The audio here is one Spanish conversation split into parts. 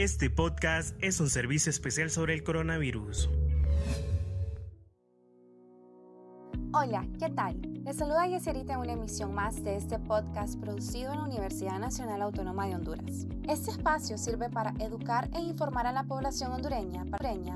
Este podcast es un servicio especial sobre el coronavirus. Hola, ¿qué tal? Les saluda Yeserita en una emisión más de este podcast producido en la Universidad Nacional Autónoma de Honduras. Este espacio sirve para educar e informar a la población hondureña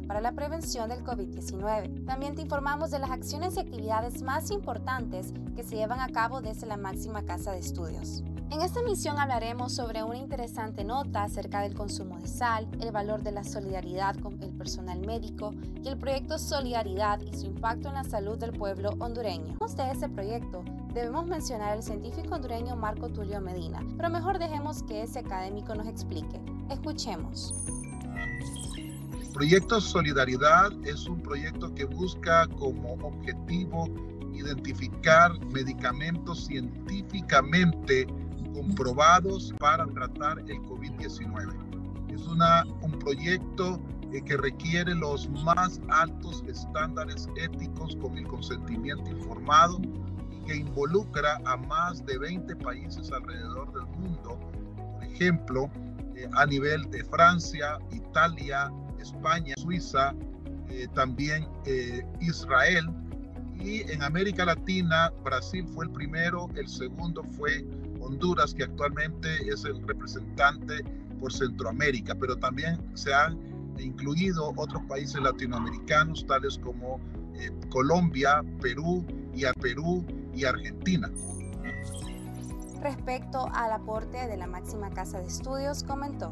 para la prevención del COVID-19. También te informamos de las acciones y actividades más importantes que se llevan a cabo desde la máxima casa de estudios. En esta emisión hablaremos sobre una interesante nota acerca del consumo de sal, el valor de la solidaridad con el personal médico y el proyecto Solidaridad y su impacto en la salud del pueblo hondureño. De ese proyecto debemos mencionar al científico hondureño Marco Tulio Medina, pero mejor dejemos que ese académico nos explique. Escuchemos. El proyecto Solidaridad es un proyecto que busca como objetivo identificar medicamentos científicamente comprobados para tratar el COVID-19. Es una, un proyecto eh, que requiere los más altos estándares éticos con el consentimiento informado que involucra a más de 20 países alrededor del mundo, por ejemplo, eh, a nivel de Francia, Italia, España, Suiza, eh, también Israel, y en América Latina, Brasil fue el primero, el segundo fue Honduras, que actualmente es el representante por Centroamérica, pero también se han incluido otros países latinoamericanos, tales como eh, Colombia, Perú y a Perú y Argentina. Respecto al aporte de la máxima casa de estudios, comentó.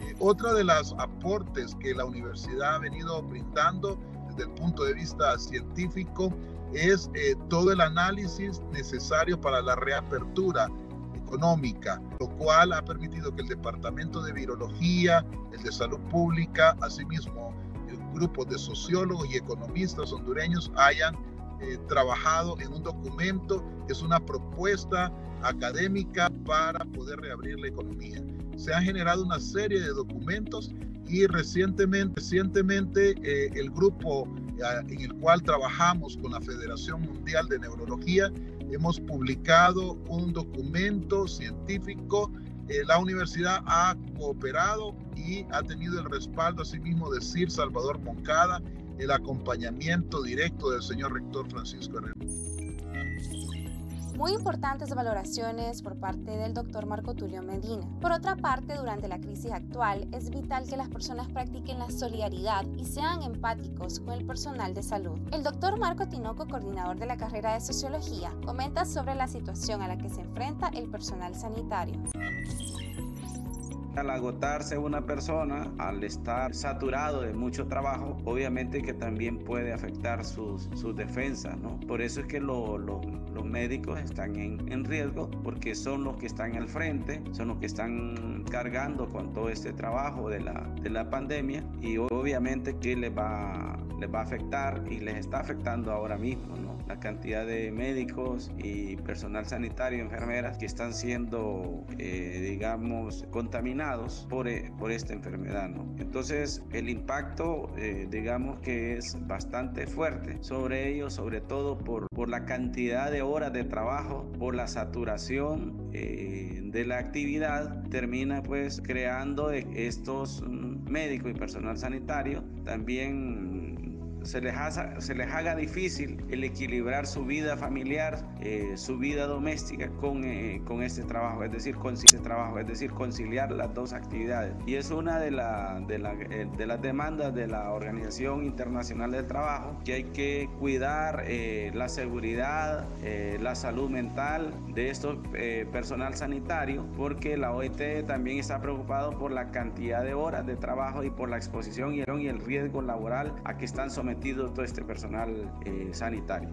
Eh, otra de los aportes que la universidad ha venido brindando desde el punto de vista científico es eh, todo el análisis necesario para la reapertura económica, lo cual ha permitido que el Departamento de Virología, el de Salud Pública, asimismo grupos de sociólogos y economistas hondureños hayan eh, trabajado en un documento que es una propuesta académica para poder reabrir la economía. Se han generado una serie de documentos y recientemente, recientemente eh, el grupo en el cual trabajamos con la Federación Mundial de Neurología, hemos publicado un documento científico. Eh, la universidad ha cooperado y ha tenido el respaldo asimismo de Sir Salvador Moncada, el acompañamiento directo del señor rector Francisco Herrera. Muy importantes valoraciones por parte del doctor Marco Tulio Medina. Por otra parte, durante la crisis actual es vital que las personas practiquen la solidaridad y sean empáticos con el personal de salud. El doctor Marco Tinoco, coordinador de la carrera de Sociología, comenta sobre la situación a la que se enfrenta el personal sanitario. Al agotarse una persona, al estar saturado de mucho trabajo, obviamente que también puede afectar sus, sus defensas, ¿no? Por eso es que los médicos están en, en, riesgo, porque son los que están al frente, son los que están cargando con todo este trabajo de la, de la pandemia y obviamente que les va, les va a afectar y les está afectando ahora mismo, ¿no? La cantidad de médicos y personal sanitario, enfermeras que están siendo, eh, digamos, contaminados por, eh, por esta enfermedad. ¿no? Entonces el impacto eh, digamos que es bastante fuerte sobre ellos, sobre todo por, por la cantidad de horas de trabajo, por la saturación de la actividad, termina pues creando estos mm, médicos y personal sanitario también se les, haga, se les haga difícil el equilibrar su vida familiar, eh, su vida doméstica con, eh, con este trabajo, es decir, con este trabajo, es decir, conciliar las dos actividades. Y es una de, la, de, la, eh, de las demandas de la Organización Internacional del Trabajo, que hay que cuidar la seguridad, la salud mental de estos personal sanitario, porque la OIT también está preocupado por la cantidad de horas de trabajo y por la exposición y el riesgo laboral a que están sometidos todo este personal eh, sanitario.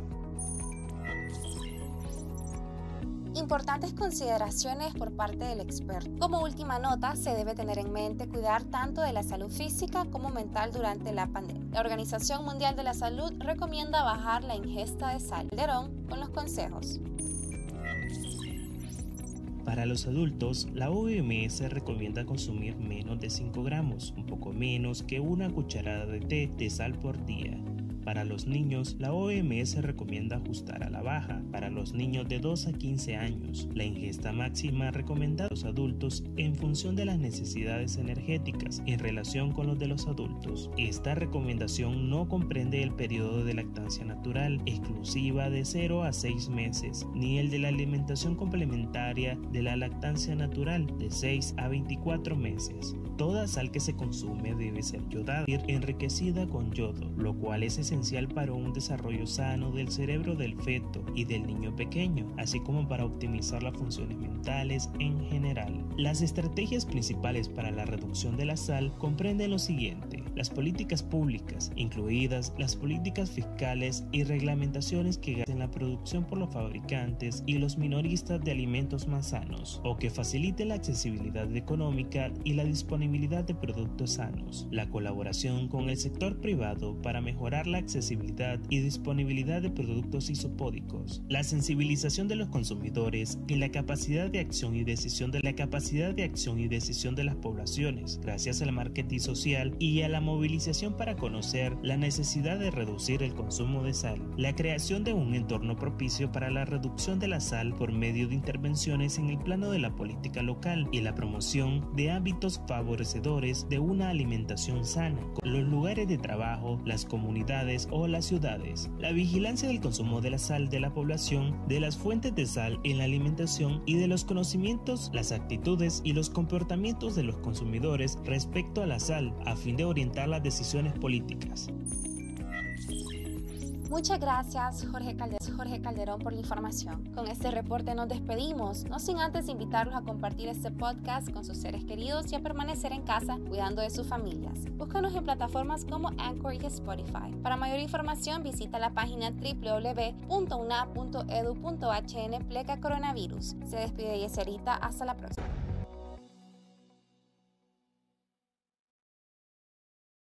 Importantes consideraciones por parte del experto. Como última nota, se debe tener en mente cuidar tanto de la salud física como mental durante la pandemia. La Organización Mundial de la Salud recomienda bajar la ingesta de sal. Derón con los consejos. Para los adultos, la OMS recomienda consumir menos de 5 gramos, un poco menos que una cucharada de té de sal por día Para los niños, la OMS recomienda ajustar a la baja. Para los niños de 2 a 15 años, la ingesta máxima recomendada a los adultos en función de las necesidades energéticas en relación con los de los adultos. Esta recomendación no comprende el periodo de lactancia natural exclusiva de 0 a 6 meses, ni el de la alimentación complementaria de la lactancia natural de 6 a 24 meses. Toda sal que se consume debe ser yodada enriquecida con yodo, lo cual es esencial para un desarrollo sano del cerebro del feto y del niño pequeño, así como para optimizar las funciones mentales en general. Las estrategias principales para la reducción de la sal comprenden lo siguiente, las políticas públicas, incluidas las políticas fiscales y reglamentaciones que gasten la producción por los fabricantes y los minoristas de alimentos más sanos, o que faciliten la accesibilidad económica y la disponibilidad de productos sanos, la colaboración con el sector privado para mejorar la accesibilidad y disponibilidad de productos isopódicos, la sensibilización de los consumidores y la capacidad de acción y decisión de la capacidad de acción y decisión de las poblaciones, gracias al marketing social y a la movilización para conocer la necesidad de reducir el consumo de sal, la creación de un entorno propicio para la reducción de la sal por medio de intervenciones en el plano de la política local y la promoción de hábitos favorecedores de una alimentación sana, los lugares de trabajo, las comunidades o las ciudades, la vigilancia del consumo de la sal de la población, de las fuentes de sal en la alimentación y de los conocimientos, las actitudes y los comportamientos de los consumidores respecto a la sal a fin de orientar las decisiones políticas. Muchas gracias Jorge Calderón, por la información. Con este reporte nos despedimos, no sin antes invitarlos a compartir este podcast con sus seres queridos y a permanecer en casa cuidando de sus familias. Búscanos en plataformas como Anchor y Spotify. Para mayor información visita la página www.una.edu.hn pleca coronavirus. Se despide Yeserita, hasta la próxima.